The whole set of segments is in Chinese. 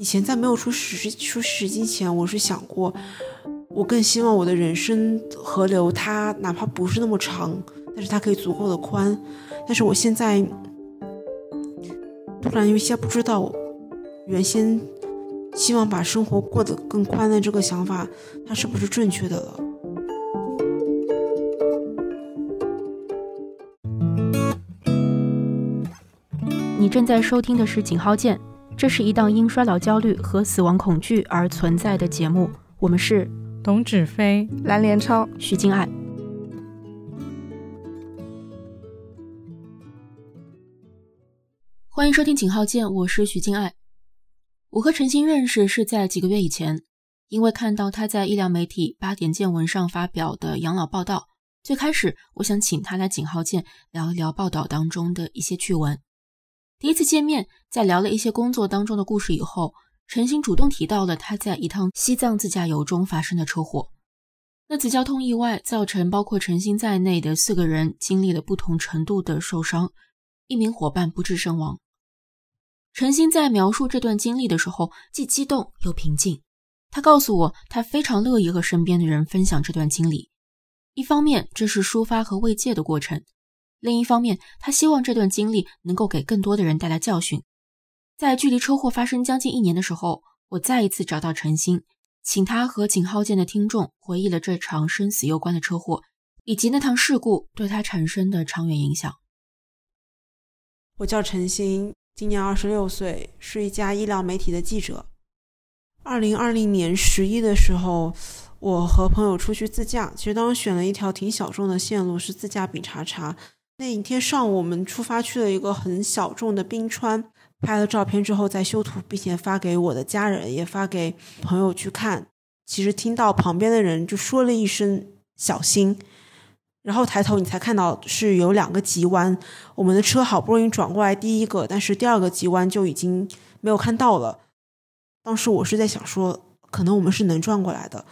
以前在没有出实出实际前，我是想过，我更希望我的人生河流，它哪怕不是那么长，但是它可以足够的宽。但是我现在突然有些不知道，原先希望把生活过得更宽的这个想法，它是不是正确的了？你正在收听的是《井号键》。这是一档因衰老焦虑和死亡恐惧而存在的节目。我们是董芷飞、蓝连超、徐静爱。欢迎收听《井号键》，我是徐静爱。我和陈星认识是在几个月以前，因为看到他在医疗媒体八点见闻上发表的养老报道。最开始，我想请他来《井号键》聊一聊报道当中的一些趣闻。第一次见面，在聊了一些工作当中的故事以后，陈星主动提到了他在一趟西藏自驾游中发生的车祸。那次交通意外造成包括陈星在内的四个人经历了不同程度的受伤，一名伙伴不治身亡。陈星在描述这段经历的时候，既激动又平静。他告诉我，他非常乐意和身边的人分享这段经历，一方面这是抒发和慰藉的过程。另一方面，他希望这段经历能够给更多的人带来教训。在距离车祸发生将近一年的时候，我再一次找到陈星，请他和井号键的听众回忆了这场生死攸关的车祸，以及那趟事故对他产生的长远影响。我叫陈星，今年二十六岁，是一家医疗媒体的记者。二零二零年十一的时候，我和朋友出去自驾，其实当时选了一条挺小众的线路，是自驾比查查。那一天上午，我们出发去了一个很小众的冰川，拍了照片之后再修图，并且发给我的家人，也发给朋友去看。其实听到旁边的人就说了一声“小心”，然后抬头你才看到是有两个急弯，我们的车好不容易转过来第一个，但是第二个急弯就已经没有看到了。当时我是在想说，可能我们是能转过来的，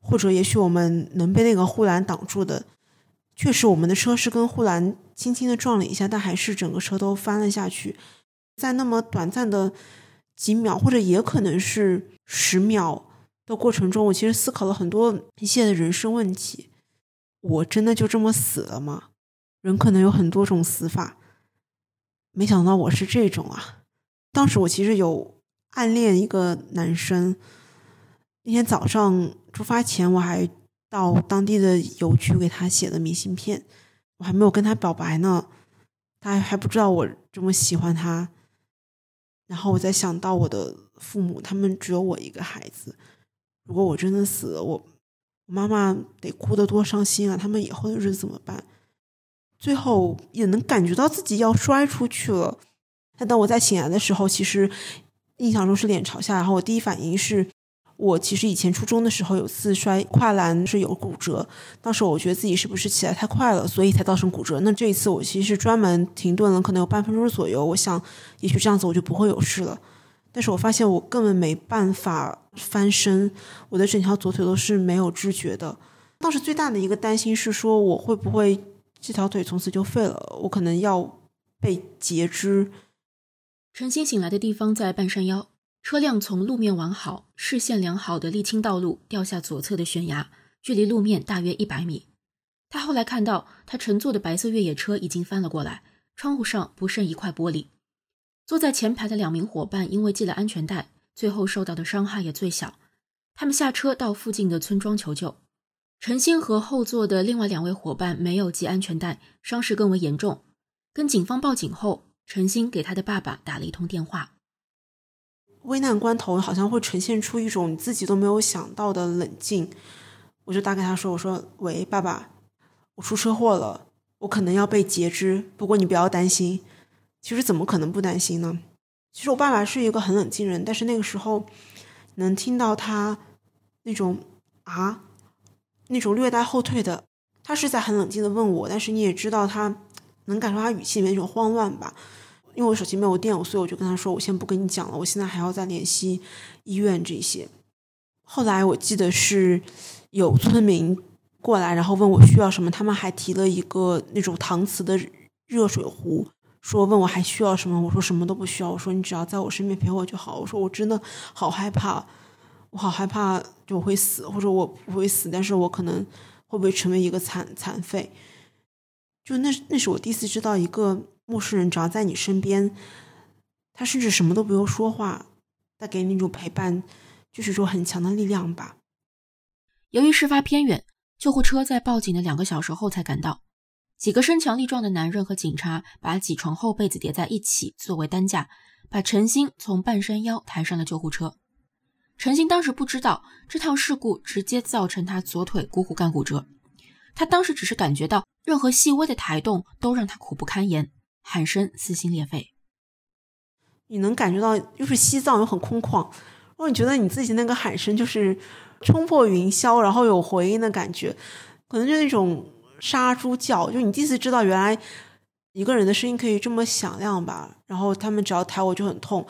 或者也许我们能被那个护栏挡住的。确实，我们的车是跟护栏轻轻的撞了一下，但还是整个车都翻了下去。在那么短暂的几秒，或者也可能是十秒的过程中，我其实思考了很多一切的人生问题。我真的就这么死了吗？人可能有很多种死法，没想到我是这种啊！当时我其实有暗恋一个男生，那天早上出发前我还。到当地的邮局给他写的明信片，我还没有跟他表白呢，他还不知道我这么喜欢他。然后我再想到我的父母，他们只有我一个孩子，如果我真的死了，我我妈妈得哭得多伤心啊！他们以后的日子怎么办？最后也能感觉到自己要摔出去了。但当我在醒来的时候，其实印象中是脸朝下，然后我第一反应是。我其实以前初中的时候有次摔跨栏是有骨折，当时我觉得自己是不是起来太快了，所以才造成骨折。那这一次我其实是专门停顿了，可能有半分钟左右，我想也许这样子我就不会有事了。但是我发现我根本没办法翻身，我的整条左腿都是没有知觉的。当时最大的一个担心是说我会不会这条腿从此就废了，我可能要被截肢。晨星醒来的地方在半山腰。车辆从路面完好、视线良好的沥青道路掉下左侧的悬崖，距离路面大约一百米。他后来看到，他乘坐的白色越野车已经翻了过来，窗户上不剩一块玻璃。坐在前排的两名伙伴因为系了安全带，最后受到的伤害也最小。他们下车到附近的村庄求救。陈星和后座的另外两位伙伴没有系安全带，伤势更为严重。跟警方报警后，陈星给他的爸爸打了一通电话。危难关头好像会呈现出一种你自己都没有想到的冷静，我就打给他说：“我说喂，爸爸，我出车祸了，我可能要被截肢，不过你不要担心。其实怎么可能不担心呢？其实我爸爸是一个很冷静人，但是那个时候能听到他那种啊，那种略带后退的，他是在很冷静的问我，但是你也知道他能感受他语气里面那种慌乱吧。”因为我手机没有电，所以我就跟他说：“我先不跟你讲了，我现在还要再联系医院这些。”后来我记得是有村民过来，然后问我需要什么，他们还提了一个那种搪瓷的热水壶，说问我还需要什么，我说什么都不需要，我说你只要在我身边陪我就好。我说我真的好害怕，我好害怕就我会死，或者我不会死，但是我可能会不会成为一个残残废？就那那是我第一次知道，一个陌生人只要在你身边，他甚至什么都不用说话，带给你那种陪伴，就是说很强的力量吧。由于事发偏远，救护车在报警的两个小时后才赶到。几个身强力壮的男人和警察把几床厚被子叠在一起作为担架，把陈星从半山腰抬上了救护车。陈星当时不知道这趟事故直接造成他左腿股骨干骨折，他当时只是感觉到任何细微的抬动都让他苦不堪言，喊声撕心裂肺。你能感觉到又是西藏又很空旷，然后你觉得你自己那个喊声就是冲破云霄，然后有回音的感觉，可能就那种。杀猪叫，就你第一次知道原来一个人的声音可以这么响亮吧？然后他们只要抬我就很痛，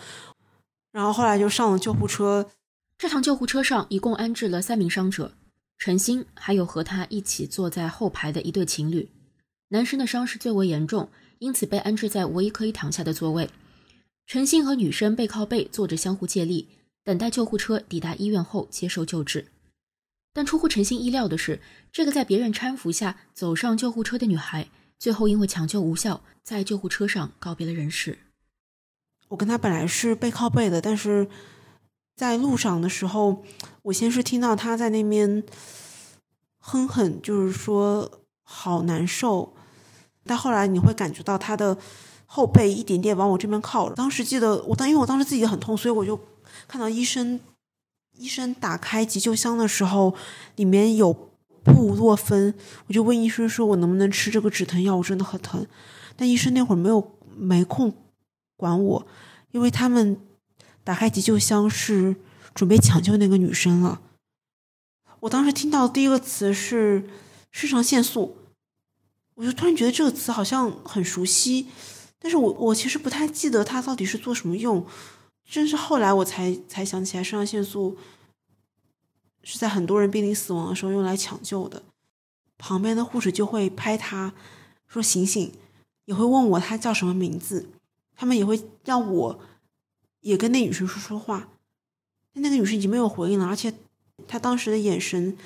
然后后来就上了救护车。这趟救护车上一共安置了三名伤者，陈鑫还有和他一起坐在后排的一对情侣。男生的伤势最为严重，因此被安置在唯一可以躺下的座位。陈鑫和女生背靠背坐着，相互借力，等待救护车抵达医院后接受救治。但出乎陈星意料的是，这个在别人搀扶下走上救护车的女孩，最后因为抢救无效，在救护车上告别了人世。我跟她本来是背靠背的，但是在路上的时候，我先是听到她在那边哼哼，就是说好难受。但后来你会感觉到他的后背一点点往我这边靠了。当时记得我当，因为我当时自己很痛，所以我就看到医生。医生打开急救箱的时候，里面有布洛芬，我就问医生说：“我能不能吃这个止疼药？我真的很疼。”但医生那会儿没有没空管我，因为他们打开急救箱是准备抢救那个女生了。我当时听到第一个词是肾上腺素，我就突然觉得这个词好像很熟悉，但是我我其实不太记得它到底是做什么用。真是后来我才才想起来，肾上腺素是在很多人濒临死亡的时候用来抢救的。旁边的护士就会拍他说：“醒醒！”也会问我他叫什么名字。他们也会让我也跟那女生说说话。但那个女生已经没有回应了，而且她当时的眼神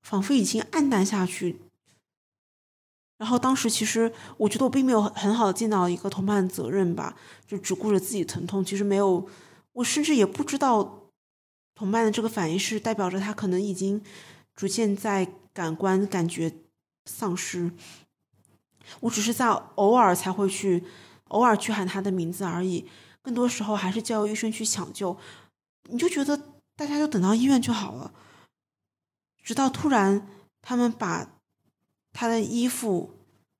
仿佛已经暗淡下去。然后当时其实我觉得我并没有很好的尽到一个同伴的责任吧，就只顾着自己疼痛，其实没有，我甚至也不知道同伴的这个反应是代表着他可能已经逐渐在感官感觉丧失，我只是在偶尔才会去偶尔去喊他的名字而已，更多时候还是叫医生去抢救，你就觉得大家就等到医院就好了，直到突然他们把。他的衣服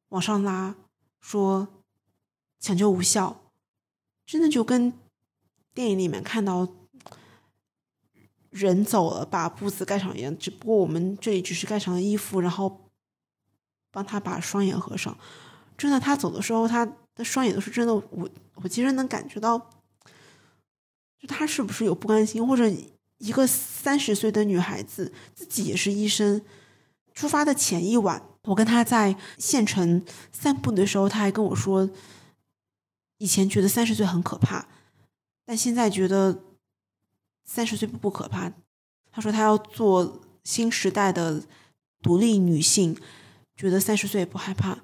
往上拉，说抢救无效，真的就跟电影里面看到人走了，把布子盖上一样。只不过我们这里只是盖上了衣服，然后帮他把双眼合上。真的，他走的时候，他的双眼都是真的。我我其实能感觉到，就他是不是有不甘心，或者一个三十岁的女孩子自己也是医生，出发的前一晚。我跟他在县城散步的时候，他还跟我说，以前觉得三十岁很可怕，但现在觉得三十岁不可怕。他说他要做新时代的独立女性，觉得三十岁不害怕。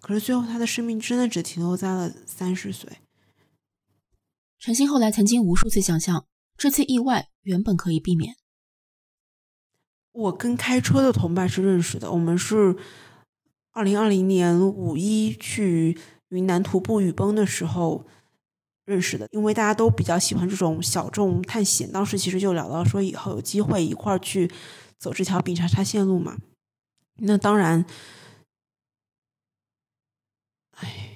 可是最后，他的生命真的只停留在了三十岁。陈星后来曾经无数次想象，这次意外原本可以避免。我跟开车的同伴是认识的，我们是二零二零年五一去云南徒步雨崩的时候认识的，因为大家都比较喜欢这种小众探险，当时其实就聊到说以后有机会一块儿去走这条丙察察线路嘛。那当然，哎，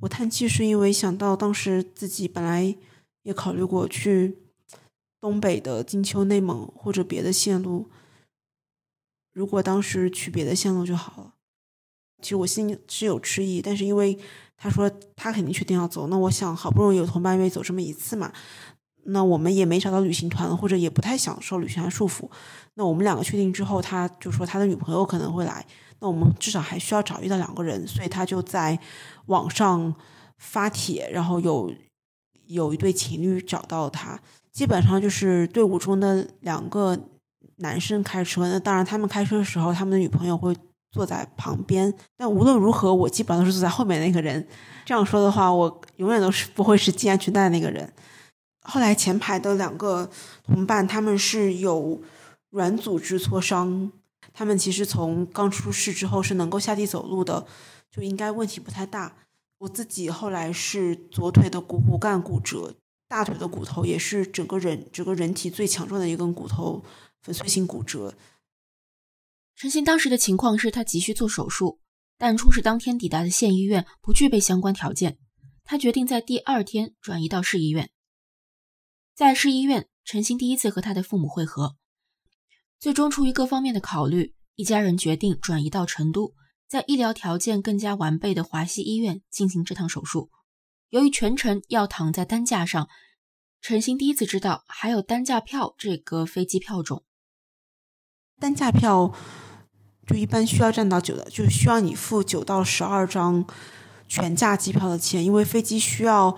我叹气是因为想到当时自己本来也考虑过去。东北的金秋、内蒙或者别的线路，如果当时去别的线路就好了。其实我心里是有迟疑，但是因为他说他肯定确定要走，那我想好不容易有同伴愿意走这么一次嘛，那我们也没找到旅行团，或者也不太想受旅行团束缚。那我们两个确定之后，他就说他的女朋友可能会来，那我们至少还需要找一到两个人，所以他就在网上发帖，然后有有一对情侣找到他，基本上就是队伍中的两个男生开车，那当然他们开车的时候，他们的女朋友会坐在旁边，但无论如何，我基本上都是坐在后面那个人。这样说的话，我永远都是不会是系安全带那个人。后来前排的两个同伴，他们是有软组织挫伤。他们其实从刚出事之后是能够下地走路的，就应该问题不太大。我自己后来是左腿的股骨干骨折，大腿的骨头也是整个人整个人体最强壮的一根骨头粉碎性骨折。陈鑫当时的情况是他急需做手术，但出事当天抵达的县医院不具备相关条件，他决定在第二天转移到市医院。在市医院，陈鑫第一次和他的父母会合。最终，出于各方面的考虑，一家人决定转移到成都，在医疗条件更加完备的华西医院进行这趟手术。由于全程要躺在担架上，陈鑫第一次知道还有担架票这个飞机票种。担架票就一般需要占到九的，就需要你付九到十二张全价机票的钱，因为飞机需要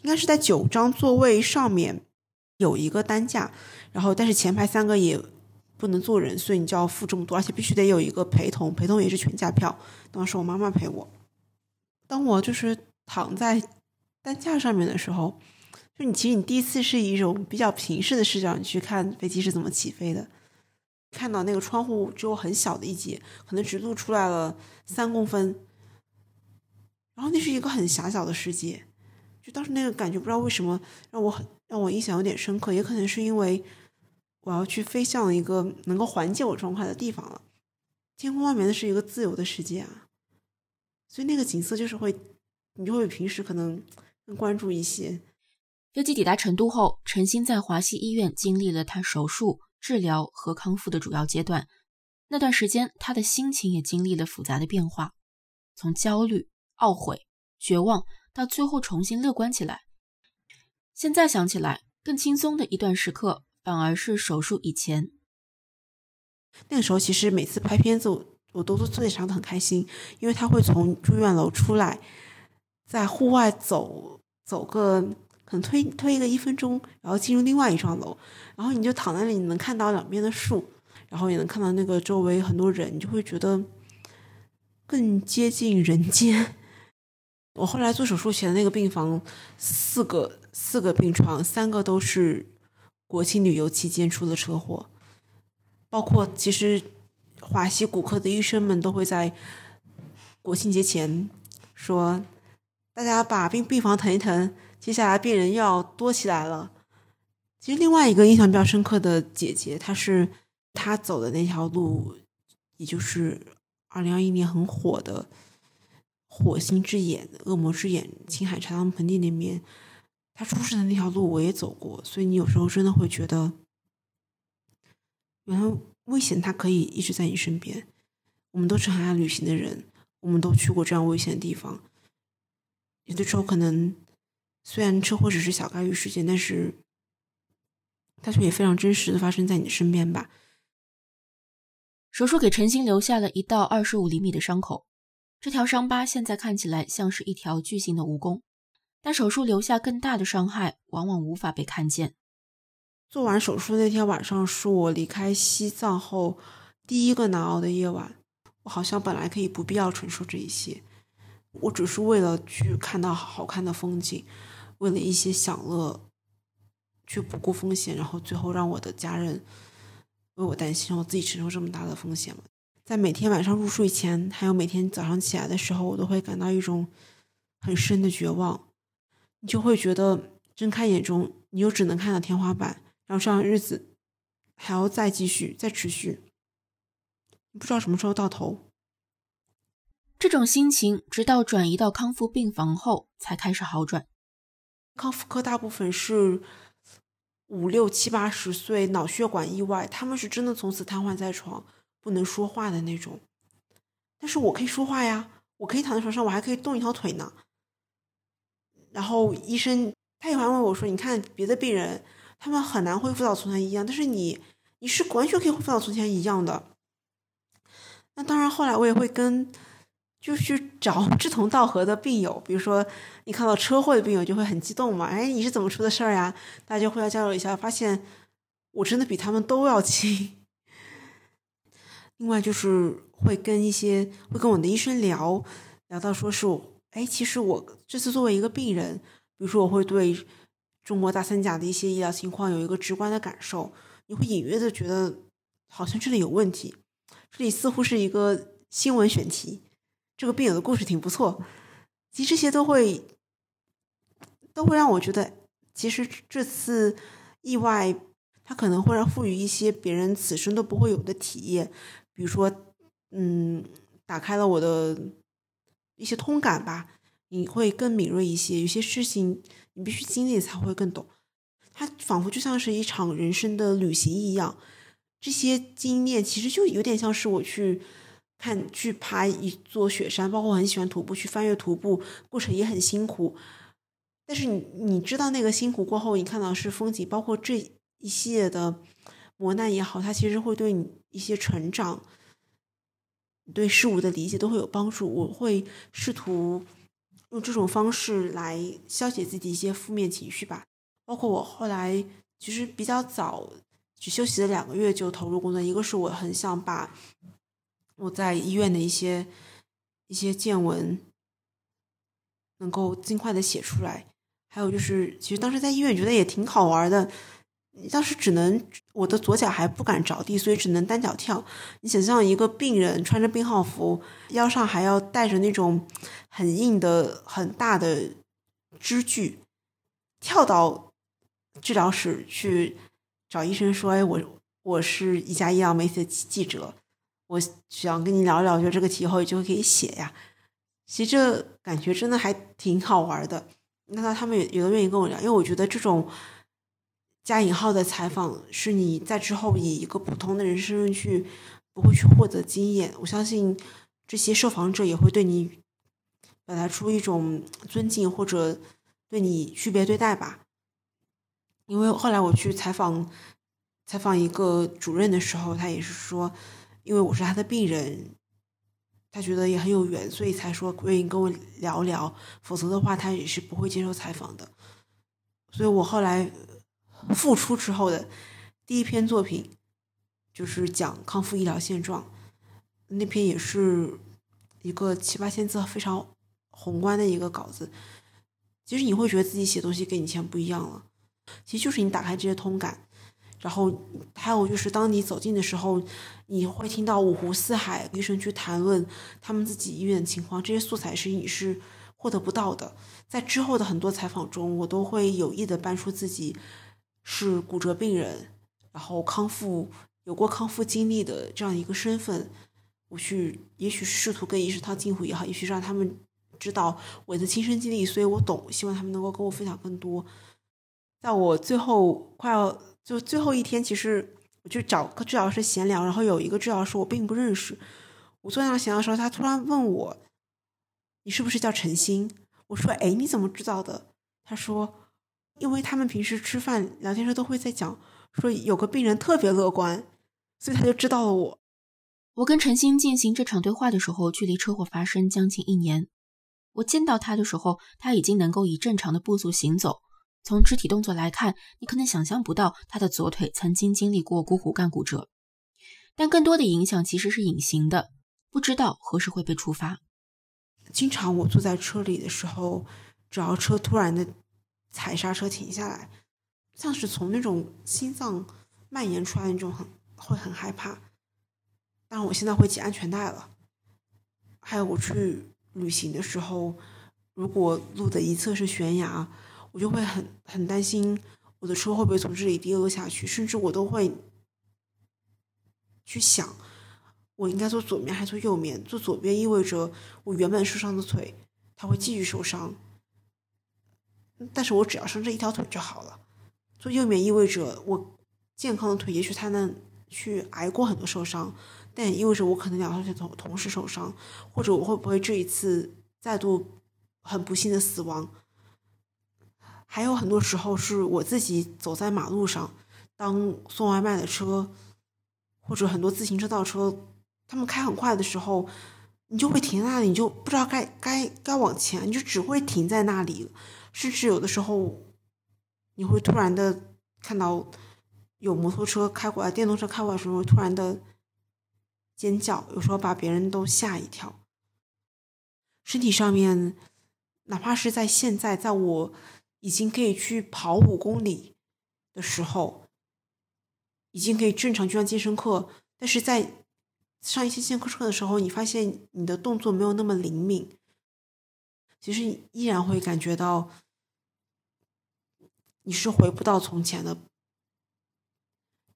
应该是在九张座位上面有一个担架，然后但是前排三个也。不能坐人，所以你就要付这么多，而且必须得有一个陪同，陪同也是全价票。当时我妈妈陪我，当我就是躺在担架上面的时候，就你其实你第一次是以一种比较平视的视角，你去看飞机是怎么起飞的，看到那个窗户只有很小的一截，可能只露出来了三公分，然后那是一个很狭小的世界，就当时那个感觉不知道为什么让我很让我印象有点深刻，也可能是因为。我要去飞向一个能够缓解我状态的地方了。天空外面的是一个自由的世界啊，所以那个景色就是会，你就会比平时可能更关注一些。飞机抵达成都后，陈鑫在华西医院经历了他手术、治疗和康复的主要阶段。那段时间，他的心情也经历了复杂的变化，从焦虑、懊悔、绝望，到最后重新乐观起来。现在想起来，更轻松的一段时刻。反而是手术以前，那个时候其实每次拍片子，我我都都非常的很开心，因为他会从住院楼出来，在户外走走个可能推推一个一分钟，然后进入另外一幢楼，然后你就躺在那里，你能看到两边的树，然后也能看到那个周围很多人，你就会觉得更接近人间。我后来做手术前的那个病房，四个四个病床，三个都是。国庆旅游期间出的车祸，包括其实华西骨科的医生们都会在国庆节前说：“大家把病病房腾一腾，接下来病人要多起来了。”其实另外一个印象比较深刻的姐姐，她是她走的那条路，也就是二零二一年很火的《火星之眼》《恶魔之眼》青海茶汤盆地那边。他出事的那条路我也走过，所以你有时候真的会觉得，原来危险它可以一直在你身边。我们都是很爱旅行的人，我们都去过这样危险的地方。有的时候可能虽然车祸只是小概率事件，但是它却也非常真实的发生在你身边吧。手术给陈星留下了一道二十五厘米的伤口，这条伤疤现在看起来像是一条巨型的蜈蚣。但手术留下更大的伤害，往往无法被看见。做完手术那天晚上是我离开西藏后第一个难熬的夜晚。我好像本来可以不必要承受这一些，我只是为了去看到好看的风景，为了一些享乐，去不顾风险，然后最后让我的家人为我担心，我自己承受这么大的风险在每天晚上入睡前，还有每天早上起来的时候，我都会感到一种很深的绝望。你就会觉得睁开眼中，你又只能看到天花板，然后这样日子还要再继续、再持续，不知道什么时候到头。这种心情直到转移到康复病房后才开始好转。康复科大部分是五六七八十岁脑血管意外，他们是真的从此瘫痪在床，不能说话的那种。但是我可以说话呀，我可以躺在床上，我还可以动一条腿呢。然后医生他也还问我说：“你看别的病人，他们很难恢复到从前一样，但是你你是完全可以恢复到从前一样的。”那当然，后来我也会跟就去找 志同道合的病友，比如说你看到车祸的病友就会很激动嘛，哎，你是怎么出的事儿呀？大家互相交流一下，发现我真的比他们都要轻。另外就是会跟一些会跟我的医生聊聊到说是，哎，其实我这次作为一个病人，比如说我会对中国大三甲的一些医疗情况有一个直观的感受，你会隐约的觉得好像这里有问题。这里似乎是一个新闻选题，这个病友的故事挺不错。其实这些都会都会让我觉得，其实这次意外，它可能会让赋予一些别人此生都不会有的体验，比如说，嗯，打开了我的一些通感吧，你会更敏锐一些。有些事情你必须经历才会更懂，它仿佛就像是一场人生的旅行一样。这些经验其实就有点像是我去看去爬一座雪山，包括我很喜欢徒步，去翻越徒步过程也很辛苦。但是你你知道那个辛苦过后，你看到是风景，包括这一系列的磨难也好，它其实会对你一些成长、对事物的理解都会有帮助。我会试图用这种方式来消解自己一些负面情绪吧。包括我后来其实比较早。只休息了两个月就投入工作，一个是我很想把我在医院的一些一些见闻能够尽快的写出来，还有就是其实当时在医院觉得也挺好玩的，当时只能我的左脚还不敢着地，所以只能单脚跳。你想象一个病人穿着病号服，腰上还要带着那种很硬的很大的支具，跳到治疗室去。找医生说：“哎，我我是一家医疗媒体的记者，我想跟你聊聊，就这个题后就可以写呀。其实这感觉真的还挺好玩的。那他们有有的愿意跟我聊，因为我觉得这种加引号的采访是你在之后以一个普通的人身份去不会去获得经验。我相信这些受访者也会对你表达出一种尊敬或者对你区别对待吧。”因为后来我去采访采访一个主任的时候，他也是说，因为我是他的病人，他觉得也很有缘，所以才说愿意跟我聊聊，否则的话他也是不会接受采访的。所以我后来复出之后的第一篇作品就是讲康复医疗现状，那篇也是一个七八千字非常宏观的一个稿子。其实你会觉得自己写东西跟以前不一样了。其实就是你打开这些通感，然后还有就是当你走近的时候，你会听到五湖四海医生去谈论他们自己医院的情况，这些素材是你是获得不到的。在之后的很多采访中，我都会有意的搬出自己是骨折病人，然后康复有过康复经历的这样一个身份，我去也许试图跟医生套近乎也好，也许让他们知道我的亲身经历，所以我懂，希望他们能够跟我分享更多。在我最后快要就最后一天，其实我就找个治疗师闲聊，然后有一个治疗师我并不认识。我坐在那闲聊的时候，他突然问我：“你是不是叫陈星？”我说：“哎，你怎么知道的？”他说：“因为他们平时吃饭聊天时都会在讲，说有个病人特别乐观，所以他就知道了我。”我跟陈星进行这场对话的时候，距离车祸发生将近一年。我见到他的时候，他已经能够以正常的步速行走。从肢体动作来看，你可能想象不到他的左腿曾经经历过股骨干骨折，但更多的影响其实是隐形的，不知道何时会被触发。经常我坐在车里的时候，只要车突然的踩刹车停下来，像是从那种心脏蔓延出来那种很会很害怕。当然我现在会系安全带了。还有我去旅行的时候，如果路的一侧是悬崖。我就会很很担心我的车会不会从这里跌落下去，甚至我都会去想，我应该坐左面还是坐右面？坐左边意味着我原本受伤的腿，它会继续受伤，但是我只要伤这一条腿就好了。坐右面意味着我健康的腿，也许它能去挨过很多受伤，但也意味着我可能两条腿同同时受伤，或者我会不会这一次再度很不幸的死亡？还有很多时候是我自己走在马路上，当送外卖的车或者很多自行车倒车他们开很快的时候，你就会停在那里，你就不知道该该该往前，你就只会停在那里，甚至有的时候你会突然的看到有摩托车开过来、电动车开过来的时候，突然的尖叫，有时候把别人都吓一跳。身体上面，哪怕是在现在，在我已经可以去跑五公里的时候。已经可以正常去上健身课，但是在上一些健身课的时候，你发现你的动作没有那么灵敏，其实依然会感觉到你是回不到从前的。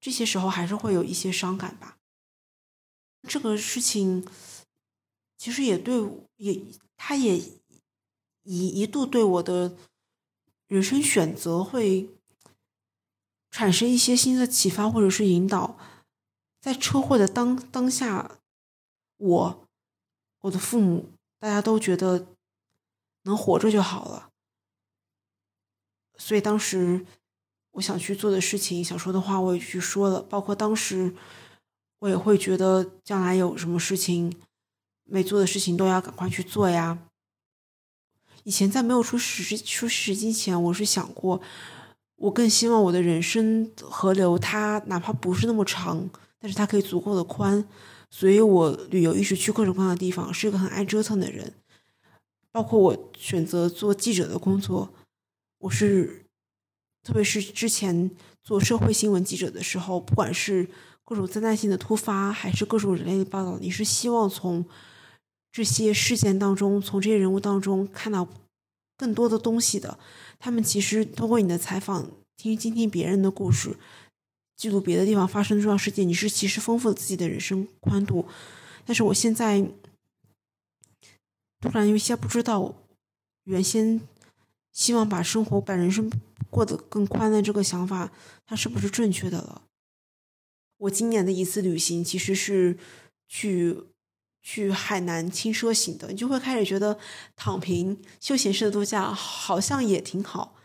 这些时候还是会有一些伤感吧。这个事情其实也对，也他也一一度对我的人生选择会。产生一些新的启发或者是引导，在车祸的当当下，我、我的父母，大家都觉得能活着就好了。所以当时我想去做的事情、想说的话，我也去说了。包括当时我也会觉得，将来有什么事情没做的事情，都要赶快去做呀。以前在没有出实出实际前，我是想过。我更希望我的人生河流，它哪怕不是那么长，但是它可以足够的宽。所以我旅游一直去各种各样的地方，是一个很爱折腾的人。包括我选择做记者的工作，我是，特别是之前做社会新闻记者的时候，不管是各种灾难性的突发，还是各种人类的报道，你是希望从这些事件当中，从这些人物当中看到更多的东西的。他们其实通过你的采访，听倾听别人的故事，记录别的地方发生的重要事件，你是其实丰富了自己的人生宽度。但是我现在突然有些不知道，原先希望把生活、把人生过得更宽的这个想法，它是不是正确的了？我今年的一次旅行其实是去。去海南轻奢型的，你就会开始觉得躺平休闲式的度假好像也挺好。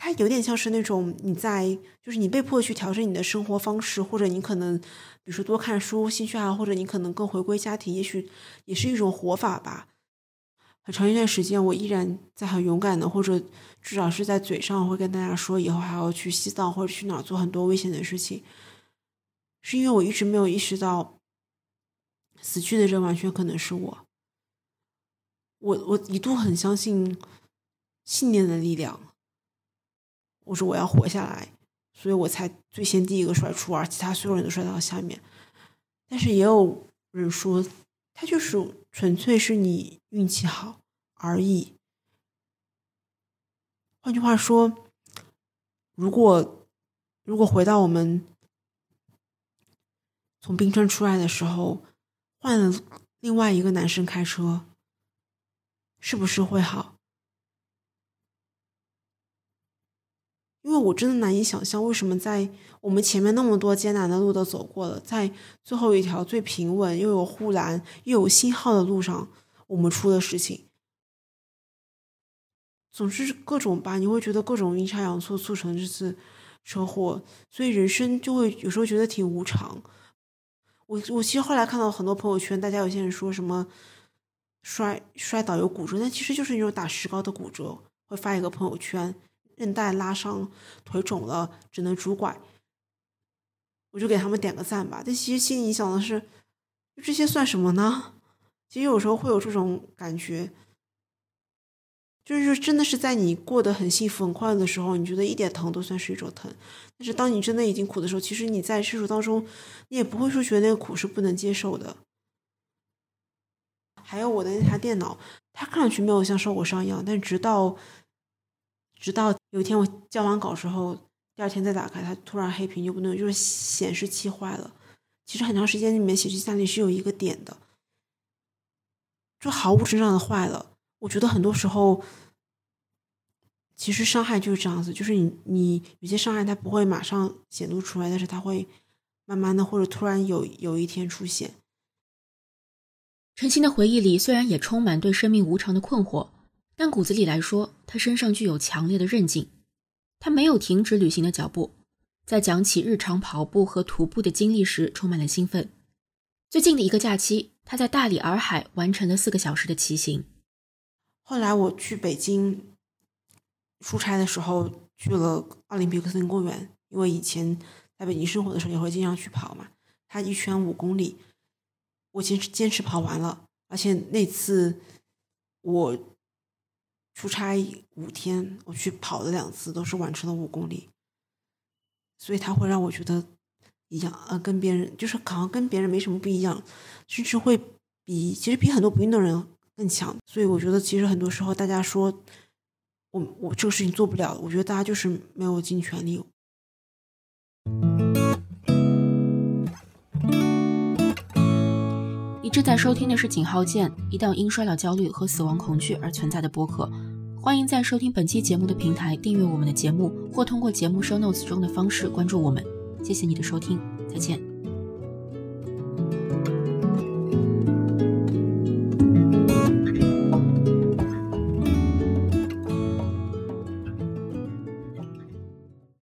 它有点像是那种你在，就是你被迫去调整你的生活方式，或者你可能，比如说多看书、兴趣爱好，或者你可能更回归家庭，也许也是一种活法吧。很长一段时间，我依然在很勇敢的，或者至少是在嘴上会跟大家说，以后还要去西藏或者去哪做很多危险的事情，是因为我一直没有意识到。死去的人完全可能是我，我我一度很相信信念的力量。我说我要活下来，所以我才最先第一个摔出，而其他所有人都摔到下面。但是也有人说，他就是纯粹是你运气好而已。换句话说，如果如果回到我们从冰川出来的时候。换了另外一个男生开车，是不是会好？因为我真的难以想象，为什么在我们前面那么多艰难的路都走过了，在最后一条最平稳又有护栏又有信号的路上，我们出了事情。总之各种吧，你会觉得各种阴差阳错促成这次车祸，所以人生就会有时候觉得挺无常。我我其实后来看到很多朋友圈，大家有些人说什么摔摔倒有骨折，但其实就是那种打石膏的骨折，会发一个朋友圈，韧带拉伤，腿肿了，只能拄拐。我就给他们点个赞吧。但其实心里想的是，这些算什么呢？其实有时候会有这种感觉。就是真的是在你过得很幸福、很快乐的时候，你觉得一点疼都算是一种疼。但是当你真的已经苦的时候，其实你在世俗当中，你也不会说觉得那个苦是不能接受的。还有我的那台电脑，它看上去没有像受过伤一样，但直到直到有一天我交完稿之后，第二天再打开，它突然黑屏就不能，就是显示器坏了。其实很长时间里面显示器下面是有一个点的，就毫无征兆的坏了。我觉得很多时候，其实伤害就是这样子，就是你你有些伤害它不会马上显露出来，但是它会慢慢的或者突然有有一天出现。陈星的回忆里虽然也充满对生命无常的困惑，但骨子里来说，他身上具有强烈的韧劲。他没有停止旅行的脚步，在讲起日常跑步和徒步的经历时，充满了兴奋，最近的一个假期，他在大理洱海完成了四个小时的骑行。后来我去北京出差的时候，去了奥林匹克森林公园，因为以前在北京生活的时候也会经常去跑嘛。它一圈五公里，我坚持坚持跑完了，而且那次我出差五天，我去跑了两次，都是完成了五公里，所以它会让我觉得一样，呃，跟别人就是好像跟别人没什么不一样，甚至会比其实比很多不运动人更强。所以我觉得其实很多时候大家说我我这个事情做不了，我觉得大家就是没有尽全力。你正在收听的是井号键，一档因衰老焦虑和死亡恐惧而存在的播客。欢迎在收听本期节目的平台订阅我们的节目，或通过节目 show notes 中的方式关注我们。谢谢你的收听，再见。